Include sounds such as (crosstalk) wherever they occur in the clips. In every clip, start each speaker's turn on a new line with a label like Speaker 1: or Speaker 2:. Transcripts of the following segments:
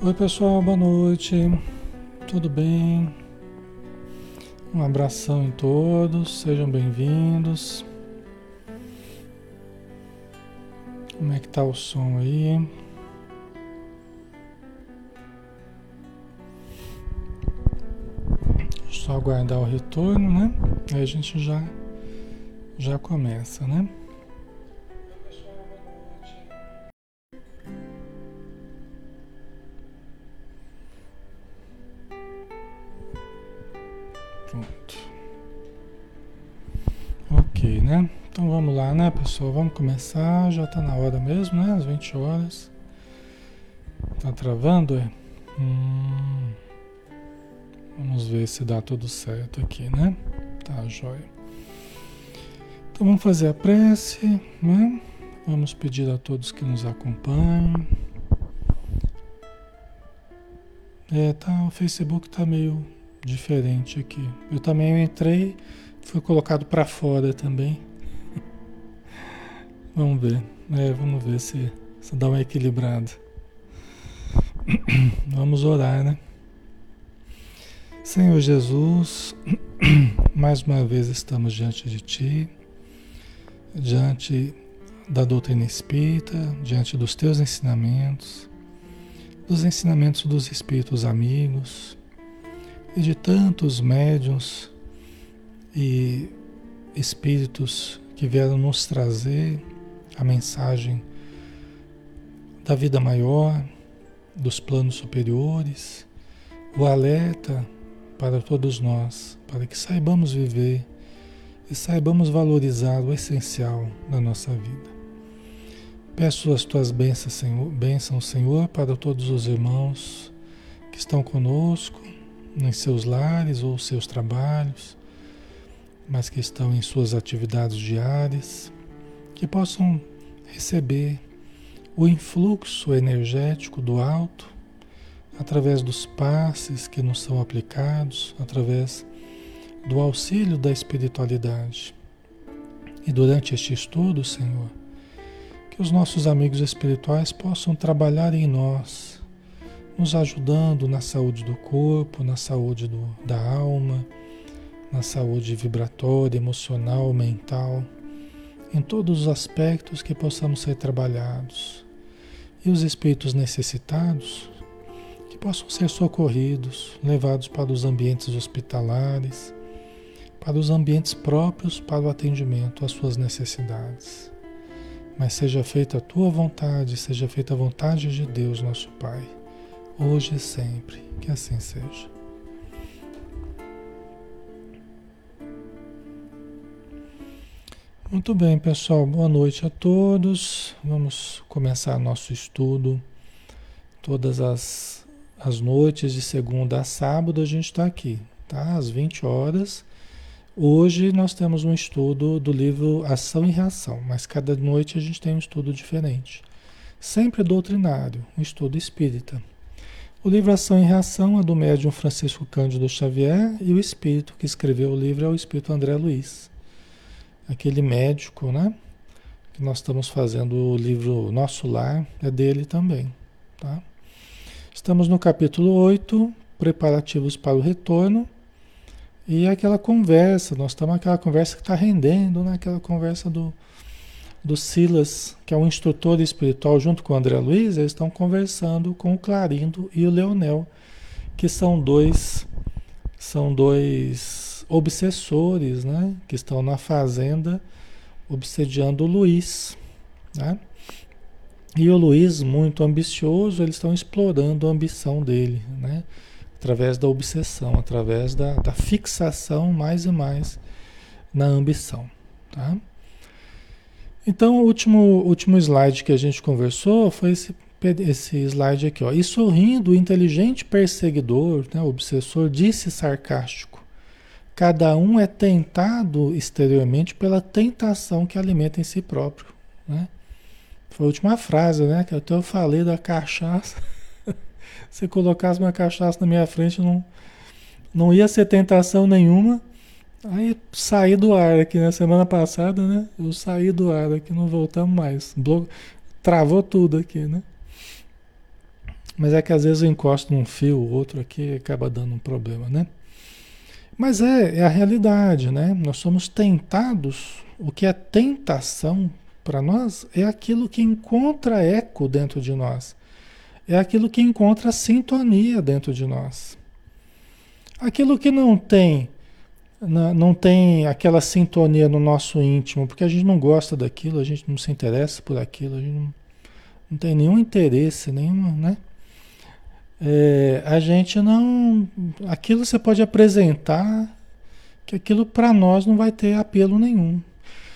Speaker 1: Oi pessoal, boa noite. Tudo bem? Um abração em todos, sejam bem-vindos. Como é que tá o som aí? Só aguardar o retorno, né? Aí a gente já já começa, né? Pessoal? Vamos começar. Já tá na hora mesmo, né? Às 20 horas. Tá travando, é? Hum. Vamos ver se dá tudo certo aqui, né? Tá, jóia. Então vamos fazer a prece, né? Vamos pedir a todos que nos acompanhem. É, tá, o Facebook tá meio diferente aqui. Eu também entrei foi colocado para fora também. Vamos ver. É, vamos ver se, se dá uma equilibrada. (coughs) vamos orar, né? Senhor Jesus, (coughs) mais uma vez estamos diante de Ti, diante da doutrina espírita, diante dos Teus ensinamentos, dos ensinamentos dos Espíritos amigos e de tantos médiuns e espíritos que vieram nos trazer a mensagem da vida maior, dos planos superiores, o alerta para todos nós, para que saibamos viver e saibamos valorizar o essencial da nossa vida. Peço as tuas bênçãos, Senhor, bênçãos, Senhor, para todos os irmãos que estão conosco, em seus lares ou seus trabalhos, mas que estão em suas atividades diárias, que possam receber o influxo energético do alto através dos passes que nos são aplicados, através do auxílio da espiritualidade. E durante este estudo, Senhor, que os nossos amigos espirituais possam trabalhar em nós, nos ajudando na saúde do corpo, na saúde do, da alma na saúde vibratória, emocional, mental, em todos os aspectos que possamos ser trabalhados. E os espíritos necessitados que possam ser socorridos, levados para os ambientes hospitalares, para os ambientes próprios para o atendimento às suas necessidades. Mas seja feita a tua vontade, seja feita a vontade de Deus, nosso Pai, hoje e sempre. Que assim seja. Muito bem, pessoal. Boa noite a todos. Vamos começar nosso estudo. Todas as, as noites, de segunda a sábado, a gente está aqui, tá? Às 20 horas. Hoje nós temos um estudo do livro Ação e Reação, mas cada noite a gente tem um estudo diferente. Sempre doutrinário, um estudo espírita. O livro Ação e Reação é do médium Francisco Cândido Xavier e o espírito que escreveu o livro é o espírito André Luiz aquele médico, né? Que nós estamos fazendo o livro Nosso Lar, é dele também, tá? Estamos no capítulo 8, preparativos para o retorno. E aquela conversa, nós estamos naquela conversa que está rendendo, né? Aquela conversa do, do Silas, que é um instrutor espiritual, junto com o André Luiz, eles estão conversando com o Clarindo e o Leonel, que são dois, são dois obsessores, né? Que estão na fazenda obsediando o Luiz, né? E o Luiz, muito ambicioso, eles estão explorando a ambição dele, né? Através da obsessão, através da, da fixação mais e mais na ambição, tá? Então, o último, último slide que a gente conversou foi esse, esse slide aqui, ó. E sorrindo, o inteligente perseguidor, né, o obsessor, disse sarcástico: Cada um é tentado exteriormente pela tentação que alimenta em si próprio. Né? Foi a última frase, né? Que até eu falei da cachaça. (laughs) Se colocasse uma cachaça na minha frente, não, não ia ser tentação nenhuma. Aí saí do ar aqui na né? semana passada, né? Eu saí do ar aqui, não voltamos mais. Blo... Travou tudo aqui, né? Mas é que às vezes eu encosto num fio, outro aqui acaba dando um problema, né? Mas é, é a realidade, né? Nós somos tentados. O que é tentação para nós é aquilo que encontra eco dentro de nós. É aquilo que encontra sintonia dentro de nós. Aquilo que não tem não tem aquela sintonia no nosso íntimo, porque a gente não gosta daquilo, a gente não se interessa por aquilo, a gente não, não tem nenhum interesse, nenhuma, né? É, a gente não. Aquilo você pode apresentar, que aquilo para nós não vai ter apelo nenhum.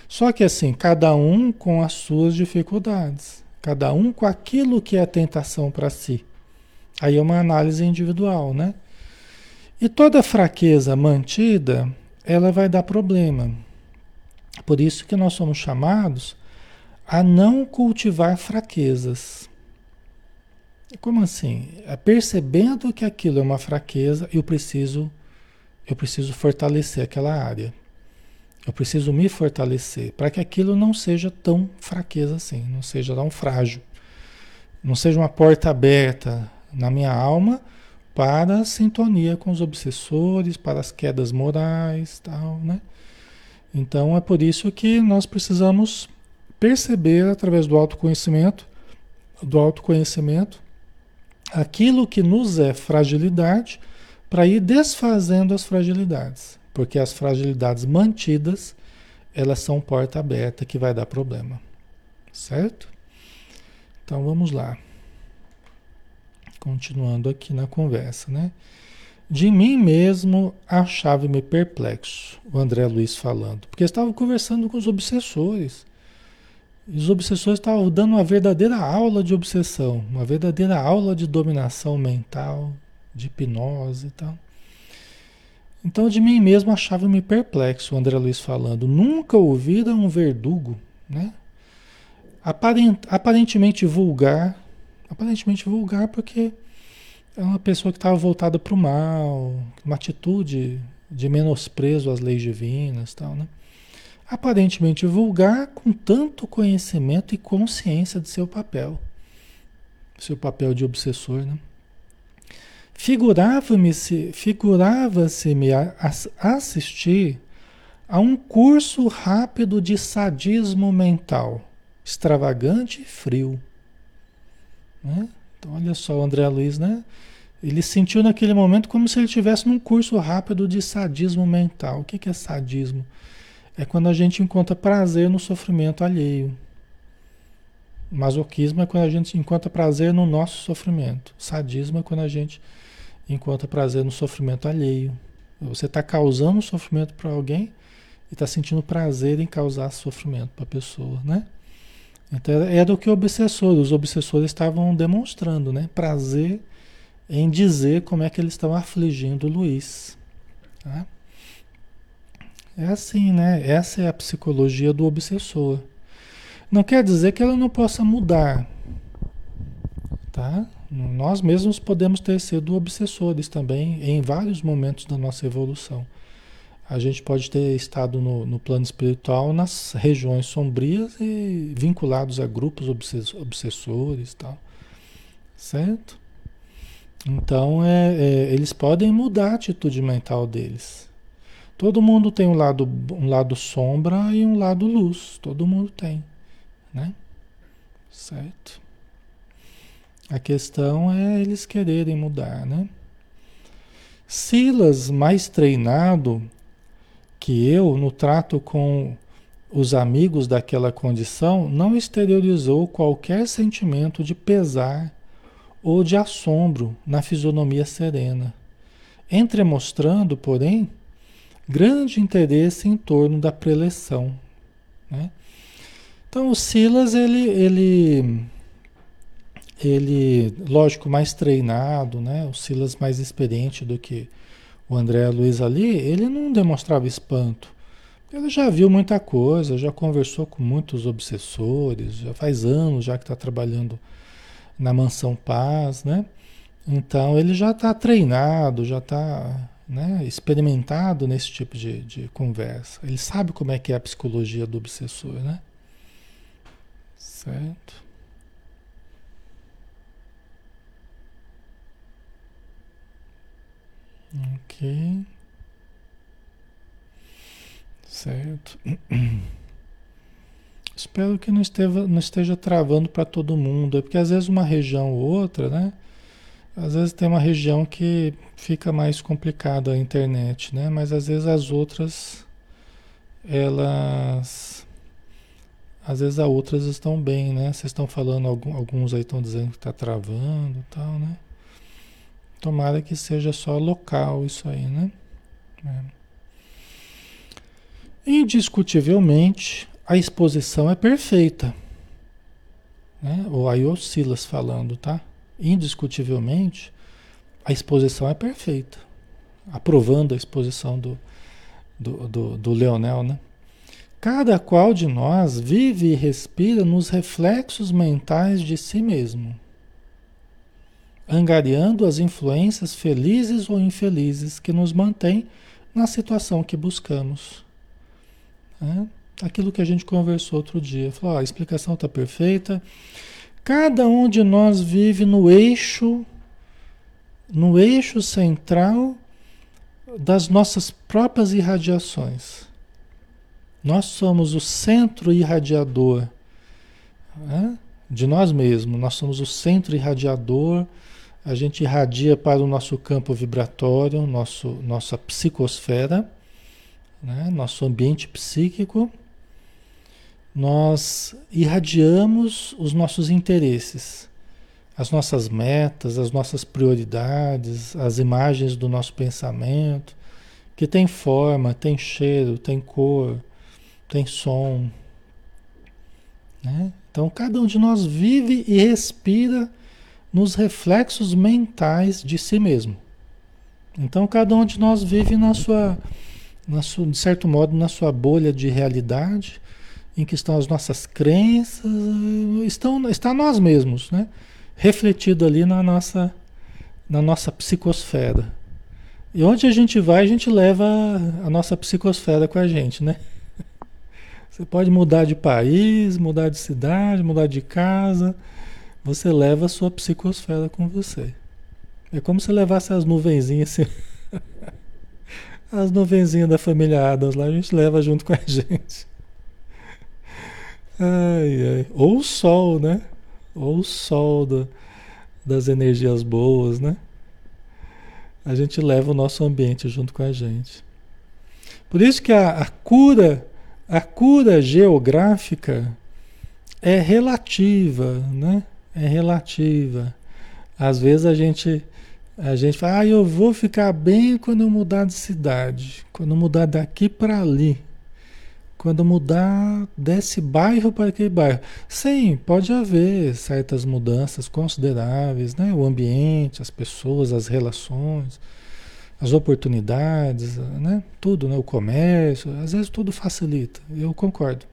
Speaker 1: Só que assim, cada um com as suas dificuldades, cada um com aquilo que é tentação para si. Aí é uma análise individual, né? E toda fraqueza mantida, ela vai dar problema. Por isso que nós somos chamados a não cultivar fraquezas. Como assim? É percebendo que aquilo é uma fraqueza, eu preciso eu preciso fortalecer aquela área. Eu preciso me fortalecer para que aquilo não seja tão fraqueza assim, não seja tão frágil. Não seja uma porta aberta na minha alma para a sintonia com os obsessores, para as quedas morais, tal, né? Então é por isso que nós precisamos perceber através do autoconhecimento, do autoconhecimento, aquilo que nos é fragilidade, para ir desfazendo as fragilidades, porque as fragilidades mantidas, elas são porta aberta que vai dar problema. Certo? Então vamos lá. Continuando aqui na conversa, né? De mim mesmo achava-me perplexo, o André Luiz falando, porque estava conversando com os obsessores. Os obsessores estavam dando uma verdadeira aula de obsessão, uma verdadeira aula de dominação mental, de hipnose e tal. Então, de mim mesmo achava-me perplexo, o André Luiz falando. Nunca ouvira um verdugo, né? Aparent, aparentemente vulgar, aparentemente vulgar porque é uma pessoa que estava voltada para o mal, uma atitude de menosprezo às leis divinas, tal, né? Aparentemente vulgar, com tanto conhecimento e consciência de seu papel, seu papel de obsessor, né? Figurava-me se figurava-se-me assistir a um curso rápido de sadismo mental, extravagante e frio. Né? Então, olha só, o André Luiz, né? Ele sentiu naquele momento como se ele estivesse num curso rápido de sadismo mental. O que é sadismo? É quando a gente encontra prazer no sofrimento alheio. Masoquismo é quando a gente encontra prazer no nosso sofrimento. Sadismo é quando a gente encontra prazer no sofrimento alheio. Você está causando sofrimento para alguém e está sentindo prazer em causar sofrimento para a pessoa, né? Então é do que o obsessor, os obsessores estavam demonstrando, né? Prazer em dizer como é que eles estão afligindo o Luiz. Tá? É assim, né? Essa é a psicologia do obsessor. Não quer dizer que ela não possa mudar, tá? Nós mesmos podemos ter sido obsessores também em vários momentos da nossa evolução. A gente pode ter estado no, no plano espiritual nas regiões sombrias e vinculados a grupos obsessores tal. Certo? Então, é, é, eles podem mudar a atitude mental deles. Todo mundo tem um lado, um lado sombra e um lado luz. Todo mundo tem, né? Certo? A questão é eles quererem mudar, né? Silas, mais treinado que eu no trato com os amigos daquela condição, não exteriorizou qualquer sentimento de pesar ou de assombro na fisionomia serena, entremostrando, porém, grande interesse em torno da preleção. Né? Então o Silas, ele, ele, ele, lógico, mais treinado, né? o Silas mais experiente do que o André Luiz ali, ele não demonstrava espanto. Ele já viu muita coisa, já conversou com muitos obsessores, já faz anos já que está trabalhando na Mansão Paz, né? Então ele já está treinado, já está né, experimentado nesse tipo de, de, conversa. Ele sabe como é que é a psicologia do obsessor, né? Certo? Ok. Certo. (clears throat) Espero que não, não esteja travando para todo mundo, é porque às vezes uma região ou outra, né? Às vezes tem uma região que fica mais complicada a internet, né? Mas às vezes as outras, elas. Às vezes as outras estão bem, né? Vocês estão falando, alguns aí estão dizendo que está travando e tal, né? Tomara que seja só local isso aí, né? É. Indiscutivelmente, a exposição é perfeita. Né? O Ayo Silas falando, tá? Indiscutivelmente, a exposição é perfeita. Aprovando a exposição do, do, do, do Leonel, né? Cada qual de nós vive e respira nos reflexos mentais de si mesmo angariando as influências felizes ou infelizes que nos mantêm na situação que buscamos. É? Aquilo que a gente conversou outro dia. Falou, ó, a explicação está perfeita. Cada um de nós vive no eixo, no eixo central das nossas próprias irradiações. Nós somos o centro irradiador é? de nós mesmos. Nós somos o centro irradiador a gente irradia para o nosso campo vibratório, nosso, nossa psicosfera, né? nosso ambiente psíquico. Nós irradiamos os nossos interesses, as nossas metas, as nossas prioridades, as imagens do nosso pensamento, que tem forma, tem cheiro, tem cor, tem som. Né? Então, cada um de nós vive e respira nos reflexos mentais de si mesmo. Então cada um de nós vive na sua, na sua, de certo modo, na sua bolha de realidade, em que estão as nossas crenças, estão, está nós mesmos, né? Refletido ali na nossa, na nossa psicosfera. E onde a gente vai, a gente leva a nossa psicosfera com a gente, né? (laughs) Você pode mudar de país, mudar de cidade, mudar de casa, você leva a sua psicosfera com você. É como se levasse as nuvenzinhas assim. (laughs) As nuvenzinhas da família Adams lá, a gente leva junto com a (laughs) gente. Ai, ai. Ou o sol, né? Ou o sol das energias boas, né? A gente leva o nosso ambiente junto com a gente. Por isso que a, a cura, a cura geográfica é relativa, né? é relativa. Às vezes a gente a gente fala, ah, eu vou ficar bem quando eu mudar de cidade, quando mudar daqui para ali, quando mudar desse bairro para aquele bairro. Sim, pode haver certas mudanças consideráveis, né? O ambiente, as pessoas, as relações, as oportunidades, né? Tudo, né? O comércio, às vezes tudo facilita. Eu concordo.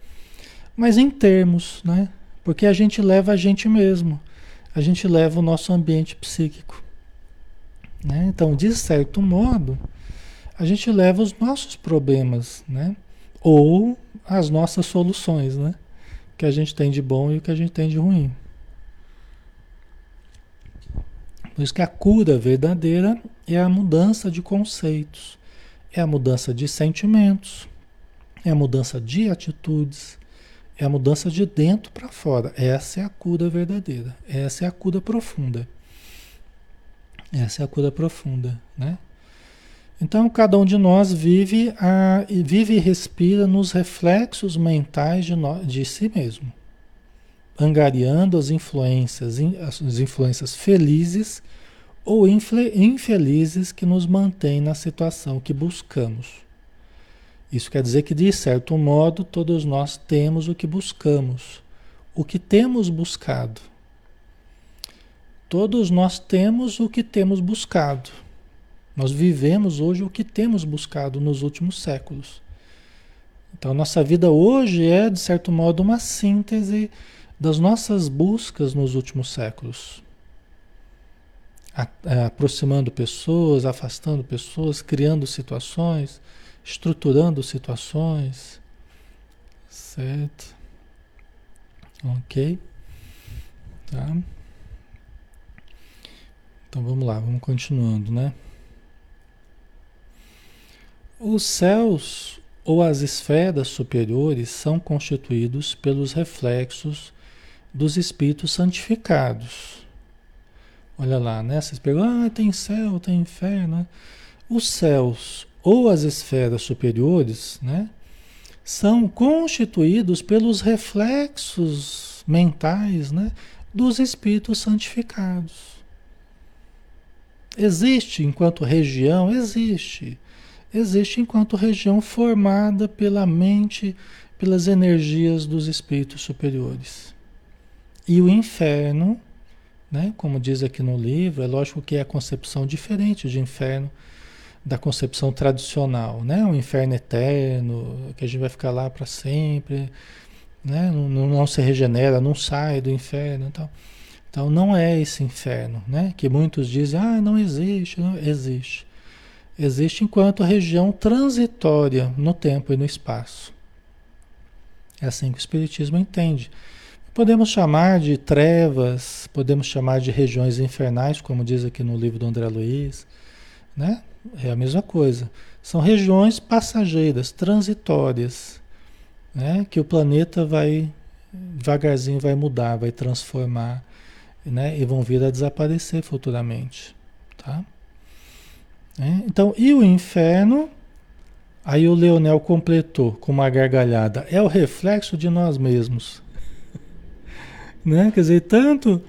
Speaker 1: Mas em termos, né? Porque a gente leva a gente mesmo, a gente leva o nosso ambiente psíquico. Né? Então, de certo modo, a gente leva os nossos problemas, né? Ou as nossas soluções, né? o que a gente tem de bom e o que a gente tem de ruim. Por isso que a cura verdadeira é a mudança de conceitos, é a mudança de sentimentos, é a mudança de atitudes, é a mudança de dentro para fora. Essa é a cura verdadeira. Essa é a cura profunda. Essa é a cura profunda, né? Então, cada um de nós vive, a, vive e respira nos reflexos mentais de, no, de si mesmo, angariando as influências, as influências felizes ou infelizes que nos mantêm na situação que buscamos. Isso quer dizer que, de certo modo, todos nós temos o que buscamos, o que temos buscado. Todos nós temos o que temos buscado. Nós vivemos hoje o que temos buscado nos últimos séculos. Então, nossa vida hoje é, de certo modo, uma síntese das nossas buscas nos últimos séculos. É, aproximando pessoas, afastando pessoas, criando situações estruturando situações, certo? Ok? Tá? Então vamos lá, vamos continuando, né? Os céus ou as esferas superiores são constituídos pelos reflexos dos espíritos santificados. Olha lá, né? Vocês ah, tem céu, tem inferno. Né? Os céus ou as esferas superiores, né? São constituídos pelos reflexos mentais, né? Dos espíritos santificados. Existe enquanto região? Existe. Existe enquanto região formada pela mente, pelas energias dos espíritos superiores. E o inferno, né, como diz aqui no livro, é lógico que é a concepção diferente de inferno da concepção tradicional, né? O inferno eterno, que a gente vai ficar lá para sempre, né? Não, não, se regenera, não sai do inferno e tal. Então não é esse inferno, né? Que muitos dizem, ah, não existe, não existe. Existe enquanto região transitória no tempo e no espaço. É assim que o Espiritismo entende. Podemos chamar de trevas, podemos chamar de regiões infernais, como diz aqui no livro do André Luiz, né? É a mesma coisa. São regiões passageiras, transitórias, né? Que o planeta vai devagarzinho vai mudar, vai transformar né? E vão vir a desaparecer futuramente, tá? É, então, e o inferno? Aí o Leonel completou com uma gargalhada. É o reflexo de nós mesmos. (laughs) né? Quer dizer, tanto,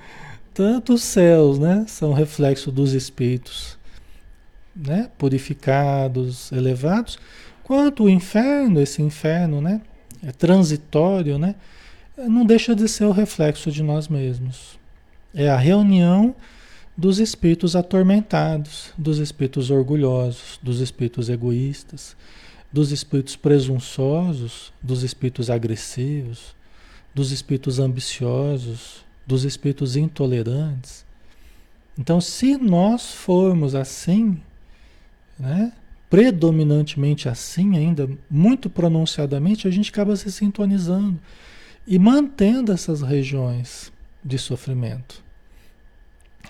Speaker 1: tanto os céus né? são reflexo dos espíritos né? purificados, elevados, quanto o inferno, esse inferno né? é transitório, né? não deixa de ser o reflexo de nós mesmos. É a reunião dos espíritos atormentados, dos espíritos orgulhosos, dos espíritos egoístas, dos espíritos presunçosos, dos espíritos agressivos, dos espíritos ambiciosos, dos espíritos intolerantes. Então, se nós formos assim, né, predominantemente assim ainda, muito pronunciadamente, a gente acaba se sintonizando e mantendo essas regiões de sofrimento.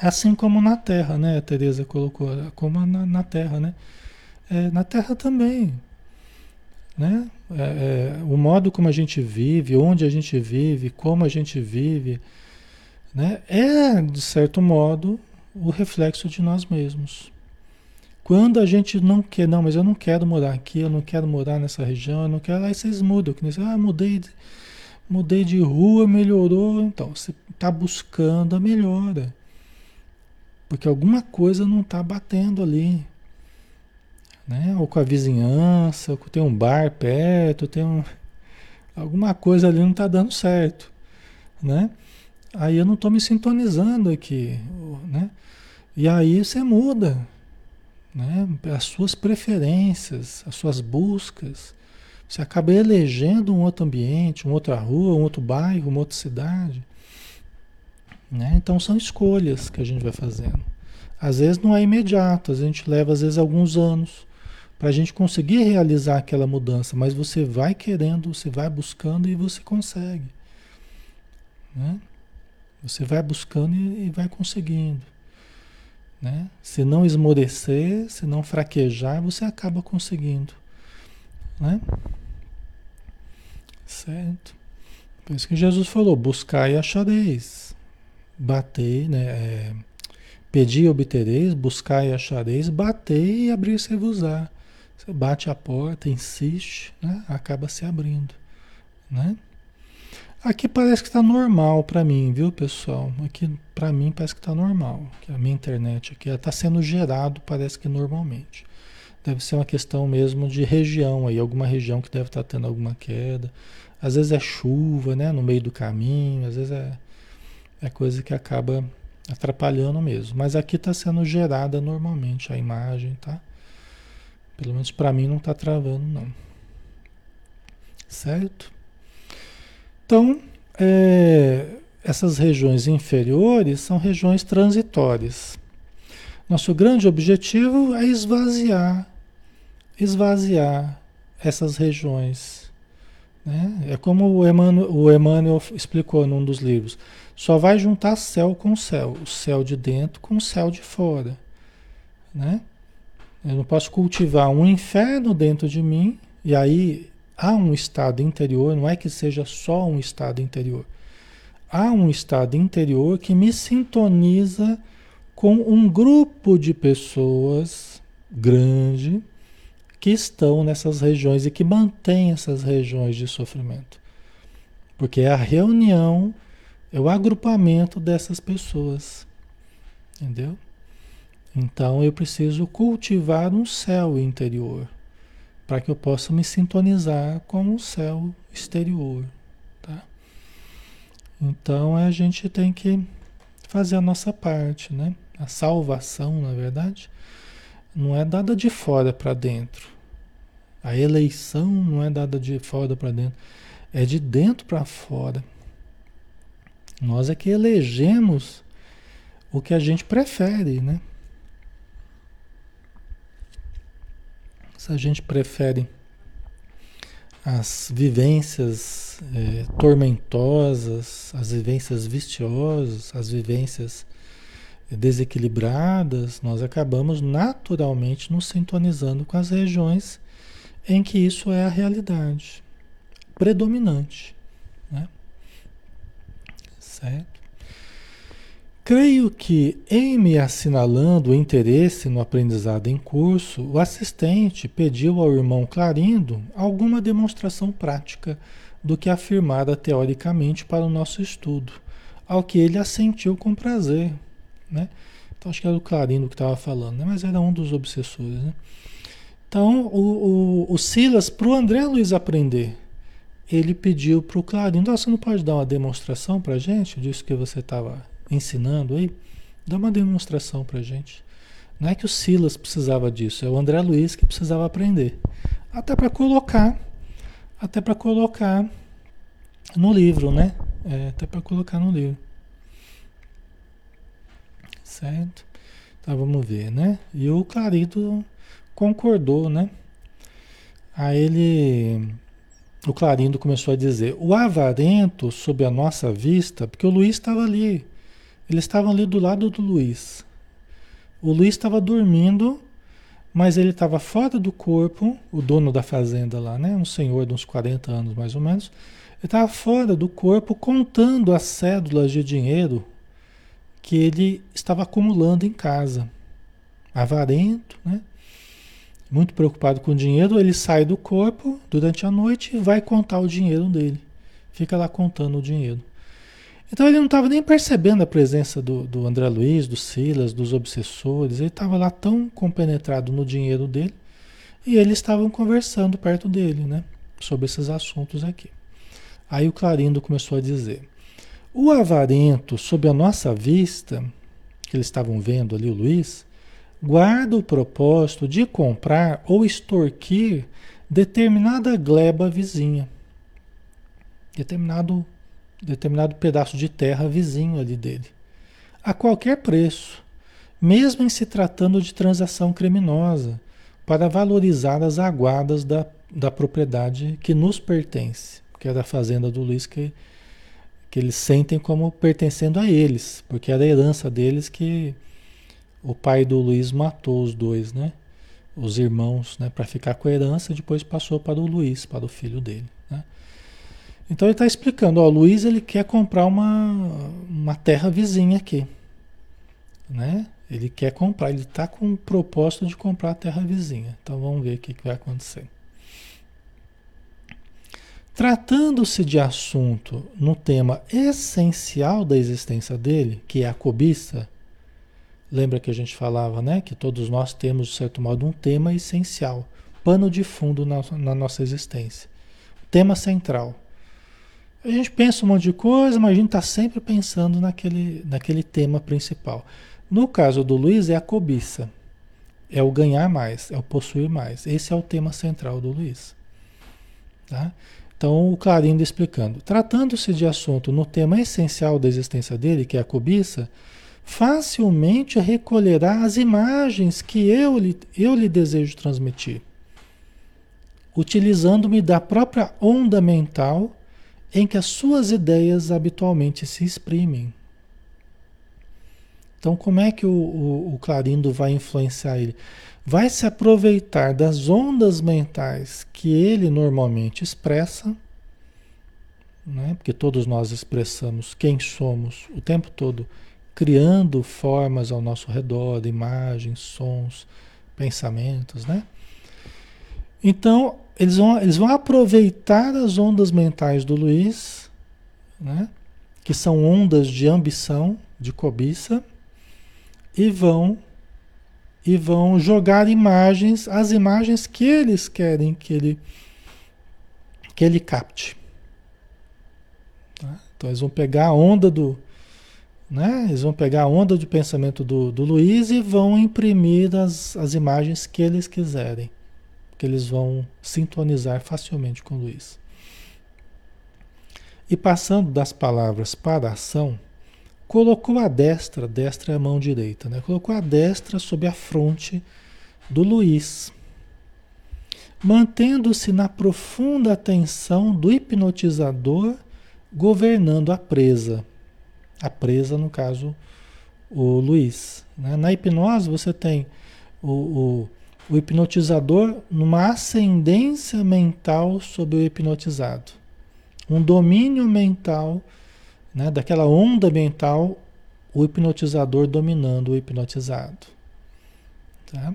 Speaker 1: Assim como na Terra, né? A Tereza colocou, como na, na Terra, né? É, na Terra também, né? É, é, o modo como a gente vive, onde a gente vive, como a gente vive, né? É, de certo modo, o reflexo de nós mesmos. Quando a gente não quer, não, mas eu não quero morar aqui, eu não quero morar nessa região, eu não quero, aí vocês mudam, que ah, mudei, mudei de rua, melhorou, então você está buscando a melhora. Porque alguma coisa não está batendo ali. Né? Ou com a vizinhança, ou tem um bar perto, tem um... alguma coisa ali não está dando certo. Né? Aí eu não estou me sintonizando aqui. Né? E aí você muda. Né? As suas preferências, as suas buscas. Você acaba elegendo um outro ambiente, uma outra rua, um outro bairro, uma outra cidade. Né? Então são escolhas que a gente vai fazendo. Às vezes não é imediato, a gente leva às vezes alguns anos para a gente conseguir realizar aquela mudança, mas você vai querendo, você vai buscando e você consegue. Né? Você vai buscando e, e vai conseguindo. Né? Se não esmorecer, se não fraquejar, você acaba conseguindo. Né? Certo? Por isso que Jesus falou: buscar e achareis. Bater, né? É, e obtereis, buscar e achareis, bater e abrir-se-vos-á. Você bate a porta, insiste, né? acaba se abrindo. Né? Aqui parece que está normal para mim, viu, pessoal? Aqui para mim parece que está normal. A minha internet aqui está sendo gerado, parece que normalmente. Deve ser uma questão mesmo de região aí, alguma região que deve estar tá tendo alguma queda. Às vezes é chuva, né, no meio do caminho, às vezes é, é coisa que acaba atrapalhando mesmo. Mas aqui está sendo gerada normalmente a imagem, tá? Pelo menos para mim não está travando não. Certo? Então, é, essas regiões inferiores são regiões transitórias. Nosso grande objetivo é esvaziar, esvaziar essas regiões. Né? É como o Emmanuel, o Emmanuel explicou num dos livros. Só vai juntar céu com céu, o céu de dentro com o céu de fora. Né? Eu não posso cultivar um inferno dentro de mim, e aí há um estado interior, não é que seja só um estado interior. Há um estado interior que me sintoniza com um grupo de pessoas grande que estão nessas regiões e que mantém essas regiões de sofrimento. Porque é a reunião, é o agrupamento dessas pessoas. Entendeu? Então eu preciso cultivar um céu interior para que eu possa me sintonizar com o céu exterior, tá? Então a gente tem que fazer a nossa parte, né? A salvação, na verdade, não é dada de fora para dentro. A eleição não é dada de fora para dentro, é de dentro para fora. Nós é que elegemos o que a gente prefere, né? Se a gente prefere as vivências é, tormentosas, as vivências viciosas, as vivências desequilibradas, nós acabamos naturalmente nos sintonizando com as regiões em que isso é a realidade predominante. Né? Certo? Creio que, em me assinalando o interesse no aprendizado em curso, o assistente pediu ao irmão Clarindo alguma demonstração prática do que afirmara teoricamente para o nosso estudo, ao que ele assentiu com prazer. Né? Então, acho que era o Clarindo que estava falando, né? mas era um dos obsessores. Né? Então, o, o, o Silas, para o André Luiz aprender, ele pediu para o Clarindo: você não pode dar uma demonstração para gente disso que você estava ensinando aí, dá uma demonstração para gente. Não é que o Silas precisava disso, é o André Luiz que precisava aprender. Até para colocar, até para colocar no livro, né? É, até para colocar no livro. Certo? Então vamos ver, né? E o Clarito concordou, né? Aí ele o Clarindo começou a dizer: o avarento sob a nossa vista, porque o Luiz estava ali, eles estavam ali do lado do Luiz. O Luiz estava dormindo, mas ele estava fora do corpo, o dono da fazenda lá, né? Um senhor de uns 40 anos mais ou menos. Ele estava fora do corpo contando as cédulas de dinheiro que ele estava acumulando em casa. Avarento, né? Muito preocupado com o dinheiro, ele sai do corpo durante a noite e vai contar o dinheiro dele. Fica lá contando o dinheiro. Então ele não estava nem percebendo a presença do, do André Luiz, do Silas, dos obsessores. Ele estava lá tão compenetrado no dinheiro dele e eles estavam conversando perto dele, né? Sobre esses assuntos aqui. Aí o Clarindo começou a dizer: o avarento, sob a nossa vista, que eles estavam vendo ali, o Luiz, guarda o propósito de comprar ou extorquir determinada gleba vizinha, determinado determinado pedaço de terra vizinho ali dele, a qualquer preço, mesmo em se tratando de transação criminosa, para valorizar as aguadas da, da propriedade que nos pertence, que é da fazenda do Luiz, que, que eles sentem como pertencendo a eles, porque era a herança deles que o pai do Luiz matou os dois, né? Os irmãos, né? Para ficar com a herança, depois passou para o Luiz, para o filho dele. Né? Então ele está explicando, ó, o Luiz ele quer comprar uma, uma terra vizinha aqui, né? Ele quer comprar, ele está com o propósito de comprar a terra vizinha. Então vamos ver o que, que vai acontecer. Tratando-se de assunto no tema essencial da existência dele, que é a cobiça, lembra que a gente falava, né? Que todos nós temos, de certo modo, um tema essencial, pano de fundo na, na nossa existência, tema central. A gente pensa um monte de coisa, mas a gente está sempre pensando naquele, naquele tema principal. No caso do Luiz, é a cobiça. É o ganhar mais, é o possuir mais. Esse é o tema central do Luiz. Tá? Então, o Clarindo explicando. Tratando-se de assunto no tema essencial da existência dele, que é a cobiça, facilmente recolherá as imagens que eu lhe, eu lhe desejo transmitir, utilizando-me da própria onda mental em que as suas ideias habitualmente se exprimem. Então, como é que o, o, o clarindo vai influenciar ele? Vai se aproveitar das ondas mentais que ele normalmente expressa, né? porque todos nós expressamos quem somos o tempo todo, criando formas ao nosso redor, imagens, sons, pensamentos, né? Então, eles vão, eles vão aproveitar as ondas mentais do Luiz, né? que são ondas de ambição, de cobiça, e vão e vão jogar imagens, as imagens que eles querem que ele que ele capte. Tá? Então eles vão pegar a onda do, né? Eles vão pegar a onda do pensamento do, do Luiz e vão imprimir as, as imagens que eles quiserem, que eles vão sintonizar facilmente com o Luiz. E passando das palavras para a ação, colocou a destra, destra é a mão direita, né? Colocou a destra sob a fronte do Luiz, mantendo-se na profunda atenção do hipnotizador governando a presa. A presa, no caso, o Luiz. Né? Na hipnose você tem o, o, o hipnotizador numa ascendência mental sobre o hipnotizado. Um domínio mental né, daquela onda mental, o hipnotizador dominando o hipnotizado. Tá?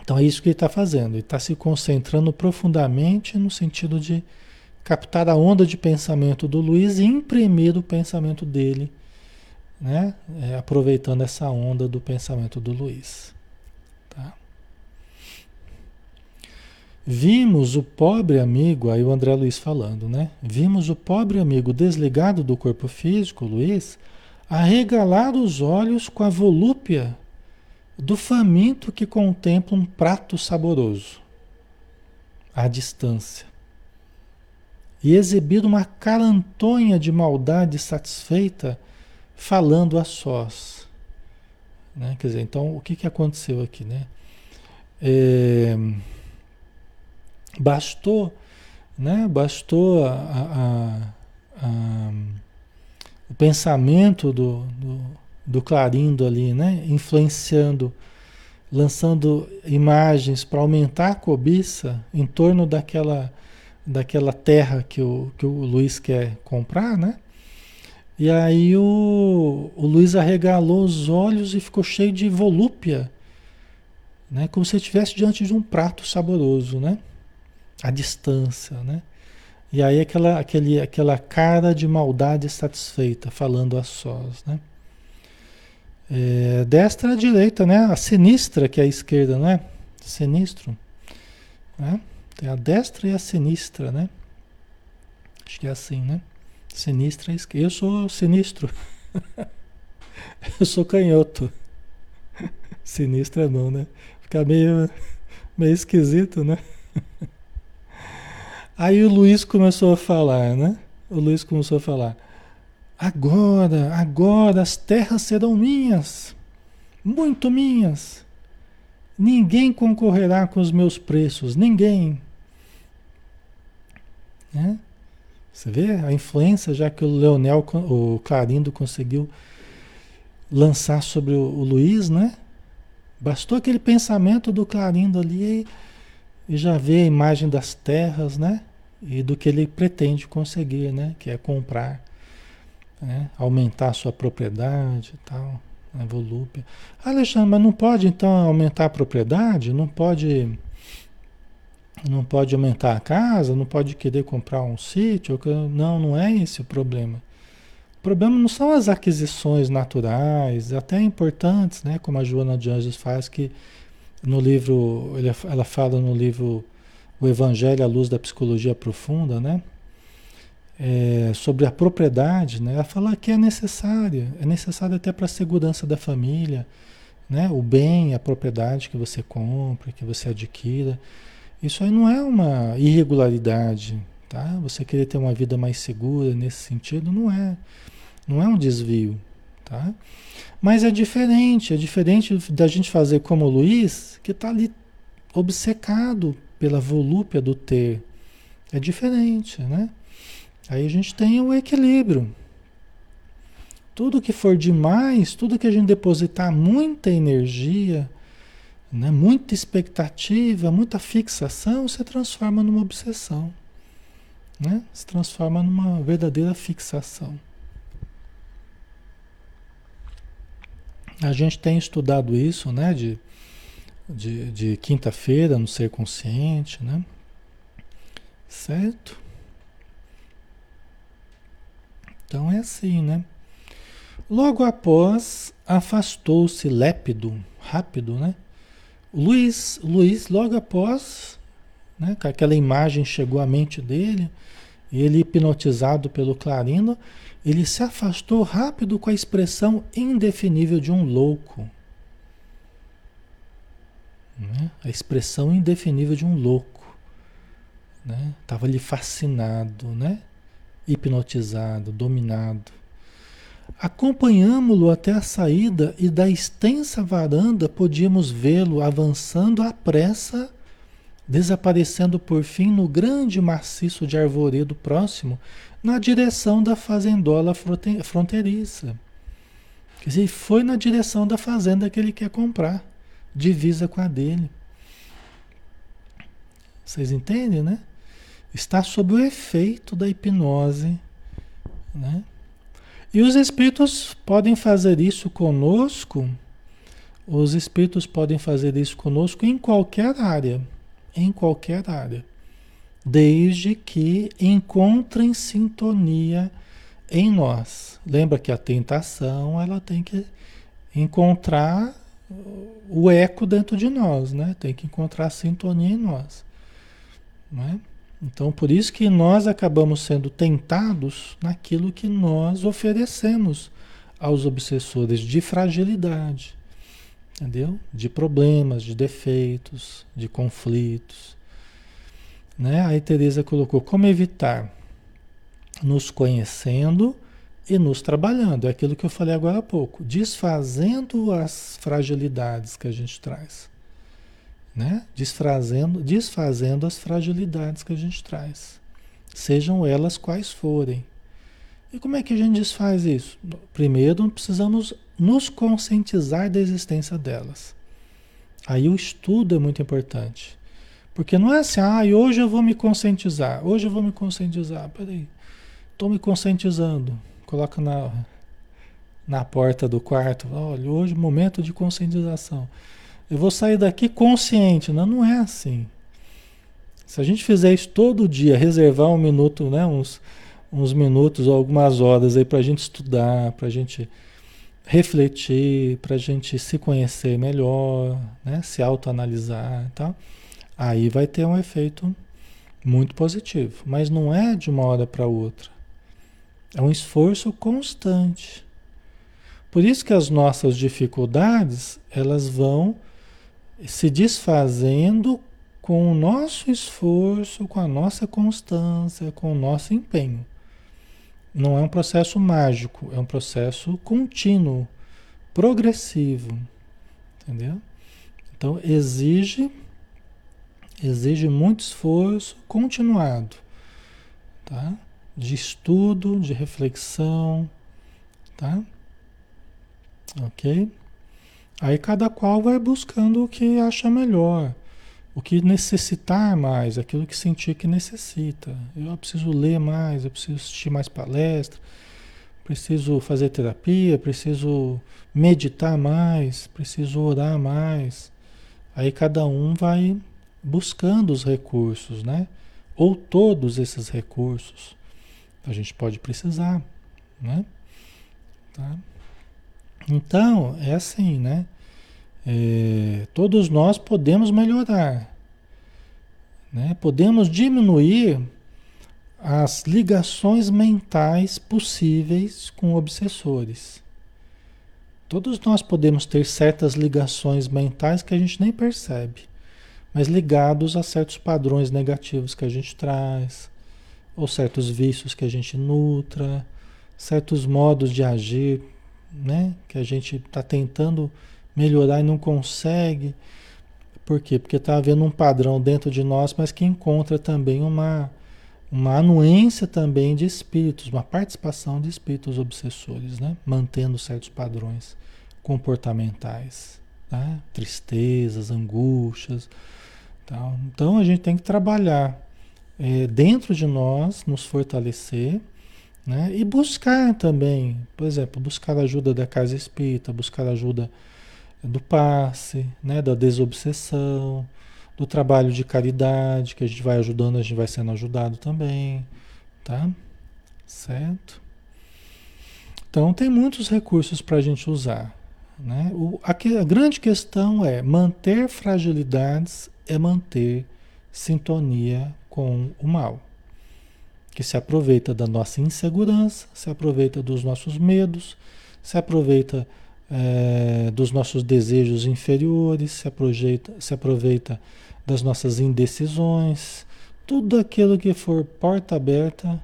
Speaker 1: Então é isso que ele está fazendo, ele está se concentrando profundamente no sentido de captar a onda de pensamento do Luiz e imprimir o pensamento dele, né? É, aproveitando essa onda do pensamento do Luiz. Tá? Vimos o pobre amigo, aí o André Luiz falando, né? Vimos o pobre amigo desligado do corpo físico, Luiz, arregalar os olhos com a volúpia do faminto que contempla um prato saboroso à distância e exibir uma carantonha de maldade satisfeita falando a sós. Né? Quer dizer, então o que, que aconteceu aqui, né? É Bastou, né? Bastou a, a, a, o pensamento do, do, do Clarindo ali, né? Influenciando, lançando imagens para aumentar a cobiça em torno daquela, daquela terra que o, que o Luiz quer comprar, né? E aí o, o Luiz arregalou os olhos e ficou cheio de volúpia, né? Como se estivesse diante de um prato saboroso, né? a distância, né? E aí aquela, aquele, aquela cara de maldade satisfeita, falando a sós, né? É, destra à direita, né? A sinistra que é a esquerda, né? Sinistro, né? Tem a destra e a sinistra, né? Acho que é assim, né? Sinistra esquerda. Eu sou sinistro. (laughs) Eu sou canhoto. (laughs) Sinistra não, né? Fica meio, meio esquisito, né? (laughs) Aí o Luiz começou a falar, né? O Luiz começou a falar: agora, agora as terras serão minhas, muito minhas. Ninguém concorrerá com os meus preços, ninguém. Né? Você vê a influência já que o Leonel, o Clarindo conseguiu lançar sobre o, o Luiz, né? Bastou aquele pensamento do Clarindo ali e já vê a imagem das terras, né? e do que ele pretende conseguir, né? Que é comprar, né? aumentar a sua propriedade e tal, a volúpia. Alexandre, mas não pode então aumentar a propriedade? Não pode, não pode aumentar a casa? Não pode querer comprar um sítio? Não, não é esse o problema. O problema não são as aquisições naturais, até importantes, né? Como a Joana de Anjos faz, que no livro, ela fala no livro o Evangelho à luz da psicologia profunda, né? É, sobre a propriedade, né? Ela fala que é necessária, é necessária até para a segurança da família, né? O bem, a propriedade que você compra, que você adquira, isso aí não é uma irregularidade, tá? Você querer ter uma vida mais segura nesse sentido não é, não é um desvio, tá? Mas é diferente, é diferente da gente fazer como o Luiz, que está ali obcecado pela volúpia do ter. É diferente, né? Aí a gente tem o equilíbrio. Tudo que for demais, tudo que a gente depositar muita energia, né, muita expectativa, muita fixação, se transforma numa obsessão. Né? Se transforma numa verdadeira fixação. A gente tem estudado isso, né, de, de, de quinta-feira no ser consciente, né? Certo? Então é assim, né? Logo após, afastou-se lépido, rápido, né? Luiz, Luiz, logo após, né, que aquela imagem chegou à mente dele, ele hipnotizado pelo clarino, ele se afastou rápido com a expressão indefinível de um louco. Né? A expressão indefinível de um louco. Né? Estava ali fascinado, né? hipnotizado, dominado. Acompanhámo-lo até a saída e da extensa varanda podíamos vê-lo avançando à pressa, desaparecendo por fim no grande maciço de arvoredo próximo, na direção da fazendola fronteiriça. Quer dizer, foi na direção da fazenda que ele quer comprar, divisa com a dele. Vocês entendem, né? Está sob o efeito da hipnose, né? E os espíritos podem fazer isso conosco, os espíritos podem fazer isso conosco em qualquer área, em qualquer área, desde que encontrem sintonia em nós. Lembra que a tentação, ela tem que encontrar o eco dentro de nós, né? Tem que encontrar sintonia em nós, né? Então, por isso que nós acabamos sendo tentados naquilo que nós oferecemos aos obsessores de fragilidade, entendeu? De problemas, de defeitos, de conflitos. Né? Aí Teresa colocou como evitar? Nos conhecendo e nos trabalhando. É aquilo que eu falei agora há pouco, desfazendo as fragilidades que a gente traz né? Desfazendo, desfazendo as fragilidades que a gente traz, sejam elas quais forem. E como é que a gente desfaz isso? Primeiro, precisamos nos conscientizar da existência delas. Aí o estudo é muito importante. Porque não é assim, ah, hoje eu vou me conscientizar, hoje eu vou me conscientizar. Peraí, estou me conscientizando. Coloca na, na porta do quarto, olha, hoje momento de conscientização. Eu vou sair daqui consciente. Não, não é assim. Se a gente fizer isso todo dia, reservar um minuto, né, uns, uns minutos ou algumas horas aí para a gente estudar, para a gente refletir, para a gente se conhecer melhor, né, se autoanalisar e tal, aí vai ter um efeito muito positivo. Mas não é de uma hora para outra. É um esforço constante. Por isso que as nossas dificuldades, elas vão se desfazendo com o nosso esforço, com a nossa constância, com o nosso empenho. Não é um processo mágico, é um processo contínuo, progressivo. Entendeu? Então exige exige muito esforço continuado, tá? De estudo, de reflexão, tá? OK? Aí cada qual vai buscando o que acha melhor, o que necessitar mais, aquilo que sentir que necessita. Eu preciso ler mais, eu preciso assistir mais palestra, preciso fazer terapia, preciso meditar mais, preciso orar mais. Aí cada um vai buscando os recursos, né? Ou todos esses recursos. A gente pode precisar, né? Tá? Então, é assim, né? É, todos nós podemos melhorar, né? Podemos diminuir as ligações mentais possíveis com obsessores. Todos nós podemos ter certas ligações mentais que a gente nem percebe, mas ligados a certos padrões negativos que a gente traz, ou certos vícios que a gente nutra, certos modos de agir né? Que a gente está tentando melhorar e não consegue. Por quê? Porque está havendo um padrão dentro de nós, mas que encontra também uma, uma anuência também de espíritos, uma participação de espíritos obsessores, né? mantendo certos padrões comportamentais, né? tristezas, angústias. Tal. Então a gente tem que trabalhar é, dentro de nós, nos fortalecer né? e buscar também, por exemplo, buscar ajuda da casa espírita, buscar ajuda do passe, né? da desobsessão do trabalho de caridade, que a gente vai ajudando, a gente vai sendo ajudado também, tá? Certo? Então, tem muitos recursos para a gente usar. Né? O, a, a grande questão é manter fragilidades é manter sintonia com o mal, que se aproveita da nossa insegurança, se aproveita dos nossos medos, se aproveita é, dos nossos desejos inferiores, se aproveita, se aproveita das nossas indecisões, tudo aquilo que for porta aberta,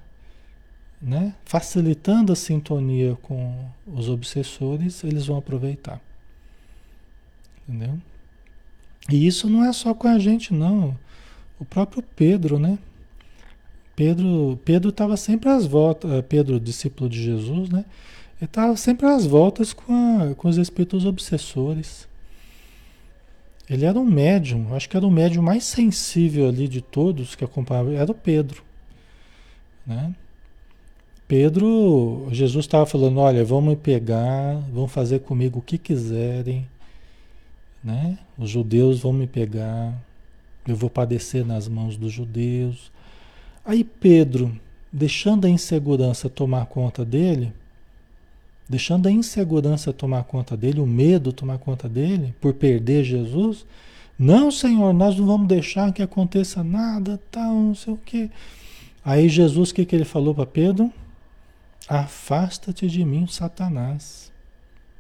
Speaker 1: né, facilitando a sintonia com os obsessores, eles vão aproveitar. Entendeu? E isso não é só com a gente, não. O próprio Pedro, né? Pedro Pedro estava sempre às voltas, eh, Pedro, discípulo de Jesus, né? Ele estava sempre às voltas com, a, com os espíritos obsessores. Ele era um médium, acho que era o médium mais sensível ali de todos que acompanhavam, era o Pedro. Né? Pedro, Jesus estava falando, olha, vão me pegar, vão fazer comigo o que quiserem, né? Os judeus vão me pegar, eu vou padecer nas mãos dos judeus. Aí Pedro, deixando a insegurança tomar conta dele, deixando a insegurança tomar conta dele, o medo tomar conta dele, por perder Jesus. Não, Senhor, nós não vamos deixar que aconteça nada, tal, não sei o quê. Aí Jesus, o que, que ele falou para Pedro? Afasta-te de mim, Satanás,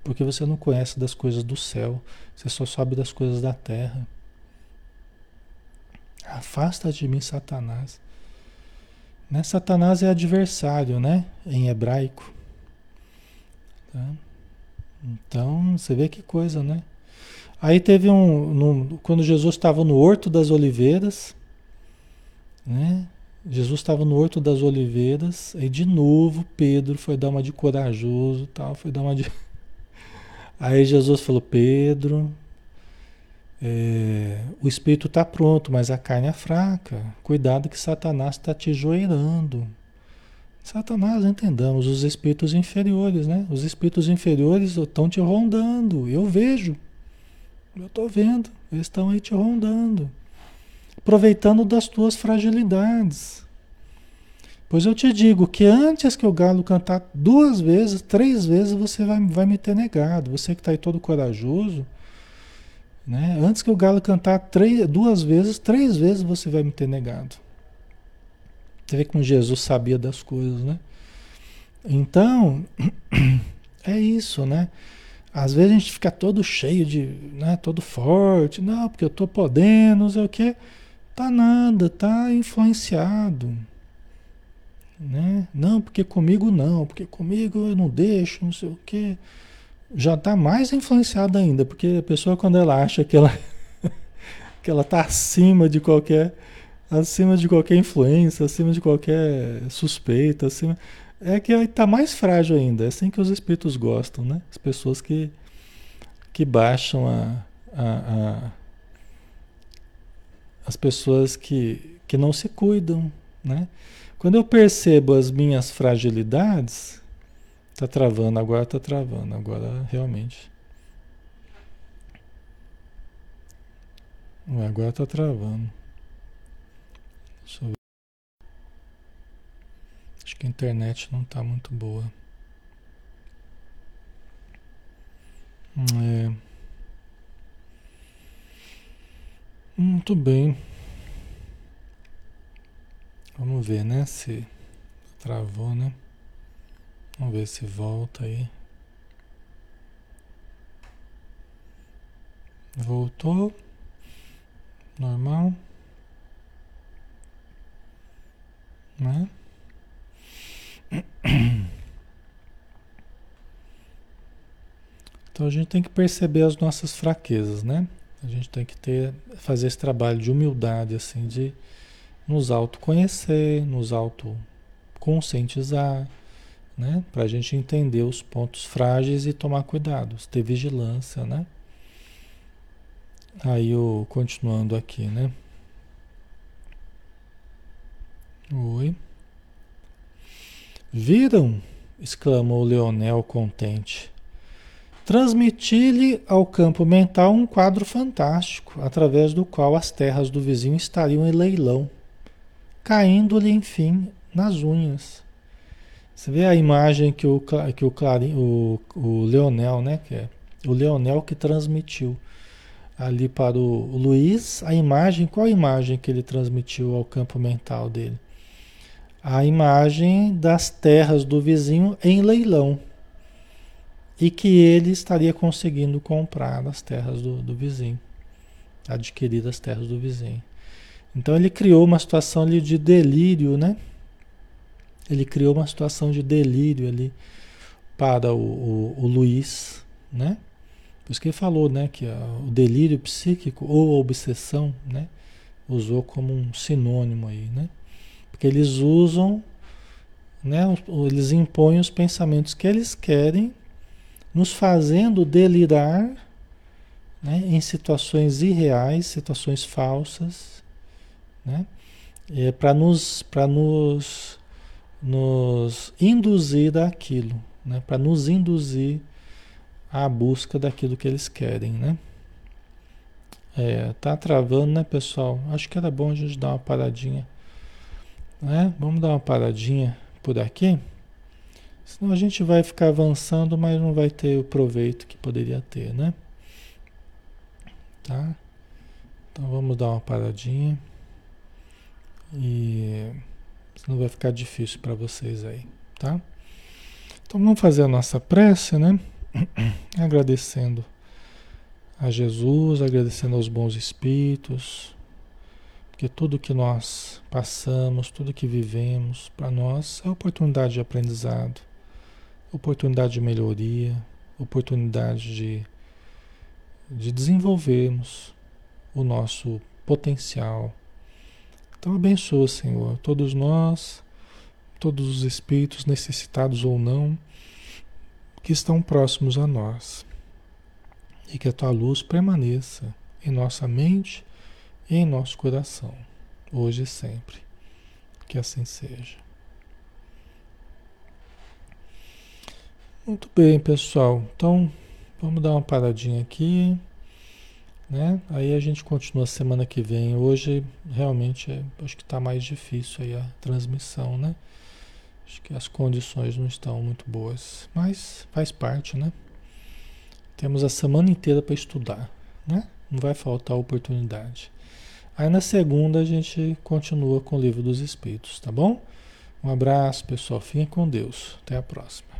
Speaker 1: porque você não conhece das coisas do céu, você só sabe das coisas da terra. Afasta-te de mim, Satanás. Né? Satanás é adversário, né? Em hebraico. Tá? Então, você vê que coisa, né? Aí teve um. Quando Jesus estava no Horto das Oliveiras, né? Jesus estava no Horto das Oliveiras, aí de novo Pedro foi dar uma de corajoso tal, foi dar uma de. (laughs) Aí Jesus falou: Pedro, é, o espírito está pronto, mas a carne é fraca. Cuidado que Satanás está te joeirando. Satanás, entendamos, os espíritos inferiores, né? Os espíritos inferiores estão te rondando. Eu vejo. Eu estou vendo. Eles estão aí te rondando. Aproveitando das tuas fragilidades. Pois eu te digo que antes que o galo cantar duas vezes, três vezes, você vai, vai me ter negado. Você que está aí todo corajoso, né? Antes que o galo cantar três, duas vezes, três vezes você vai me ter negado. Você vê como Jesus sabia das coisas, né? Então, (clears throat) é isso, né? Às vezes a gente fica todo cheio de, né, todo forte, não, porque eu tô podendo, não sei o quê. Tá nada, tá influenciado. Né? Não, porque comigo não, porque comigo eu não deixo, não sei o quê. Já tá mais influenciado ainda, porque a pessoa quando ela acha que ela (laughs) que ela tá acima de qualquer acima de qualquer influência, acima de qualquer suspeita, acima. É que está mais frágil ainda. É assim que os espíritos gostam, né? As pessoas que, que baixam a, a, a as pessoas que, que não se cuidam, né? Quando eu percebo as minhas fragilidades, tá travando, agora tá travando, agora realmente. Agora tá travando. Deixa eu ver. Acho que a internet não está muito boa. É. Muito bem. Vamos ver, né? Se travou, né? Vamos ver se volta aí. Voltou. Normal. Né? (coughs) Então a gente tem que perceber as nossas fraquezas, né? A gente tem que ter, fazer esse trabalho de humildade, assim, de, nos autoconhecer, nos autoconscientizar, né? Para a gente entender os pontos frágeis e tomar cuidado, ter vigilância, né? Aí continuando aqui, né? Oi. Viram? exclamou Leonel contente. Transmiti-lhe ao campo mental um quadro fantástico, através do qual as terras do vizinho estariam em leilão, caindo-lhe, enfim, nas unhas. Você vê a imagem que o, que o, Clarim, o, o Leonel, né, que é o Leonel que transmitiu ali para o, o Luiz, a imagem, qual a imagem que ele transmitiu ao campo mental dele? A imagem das terras do vizinho em leilão e que ele estaria conseguindo comprar as terras do, do vizinho, adquirir as terras do vizinho. Então ele criou uma situação ali de delírio, né? Ele criou uma situação de delírio ali para o, o, o Luiz, né? Por isso que ele falou, né, que o delírio psíquico ou a obsessão, né, usou como um sinônimo aí, né? Porque eles usam, né, eles impõem os pensamentos que eles querem nos fazendo delirar né, em situações irreais, situações falsas, né, é, para nos, nos, nos induzir àquilo, né, para nos induzir à busca daquilo que eles querem. Né. É, tá travando, né, pessoal? Acho que era bom a gente dar uma paradinha. Né? Vamos dar uma paradinha por aqui. Senão a gente vai ficar avançando, mas não vai ter o proveito que poderia ter, né? Tá? Então vamos dar uma paradinha. E senão vai ficar difícil para vocês aí, tá? Então vamos fazer a nossa prece, né? (clears throat) Agradecendo a Jesus, agradecendo aos bons espíritos, porque tudo que nós passamos, tudo que vivemos, para nós é oportunidade de aprendizado oportunidade de melhoria, oportunidade de, de desenvolvermos o nosso potencial. Então abençoa, Senhor, todos nós, todos os espíritos necessitados ou não, que estão próximos a nós. E que a tua luz permaneça em nossa mente e em nosso coração, hoje e sempre. Que assim seja. Muito bem, pessoal. Então, vamos dar uma paradinha aqui, né? Aí a gente continua semana que vem. Hoje, realmente, é, acho que está mais difícil aí a transmissão, né? Acho que as condições não estão muito boas, mas faz parte, né? Temos a semana inteira para estudar, né? Não vai faltar oportunidade. Aí na segunda a gente continua com o livro dos Espíritos, tá bom? Um abraço, pessoal. Fiquem com Deus. Até a próxima.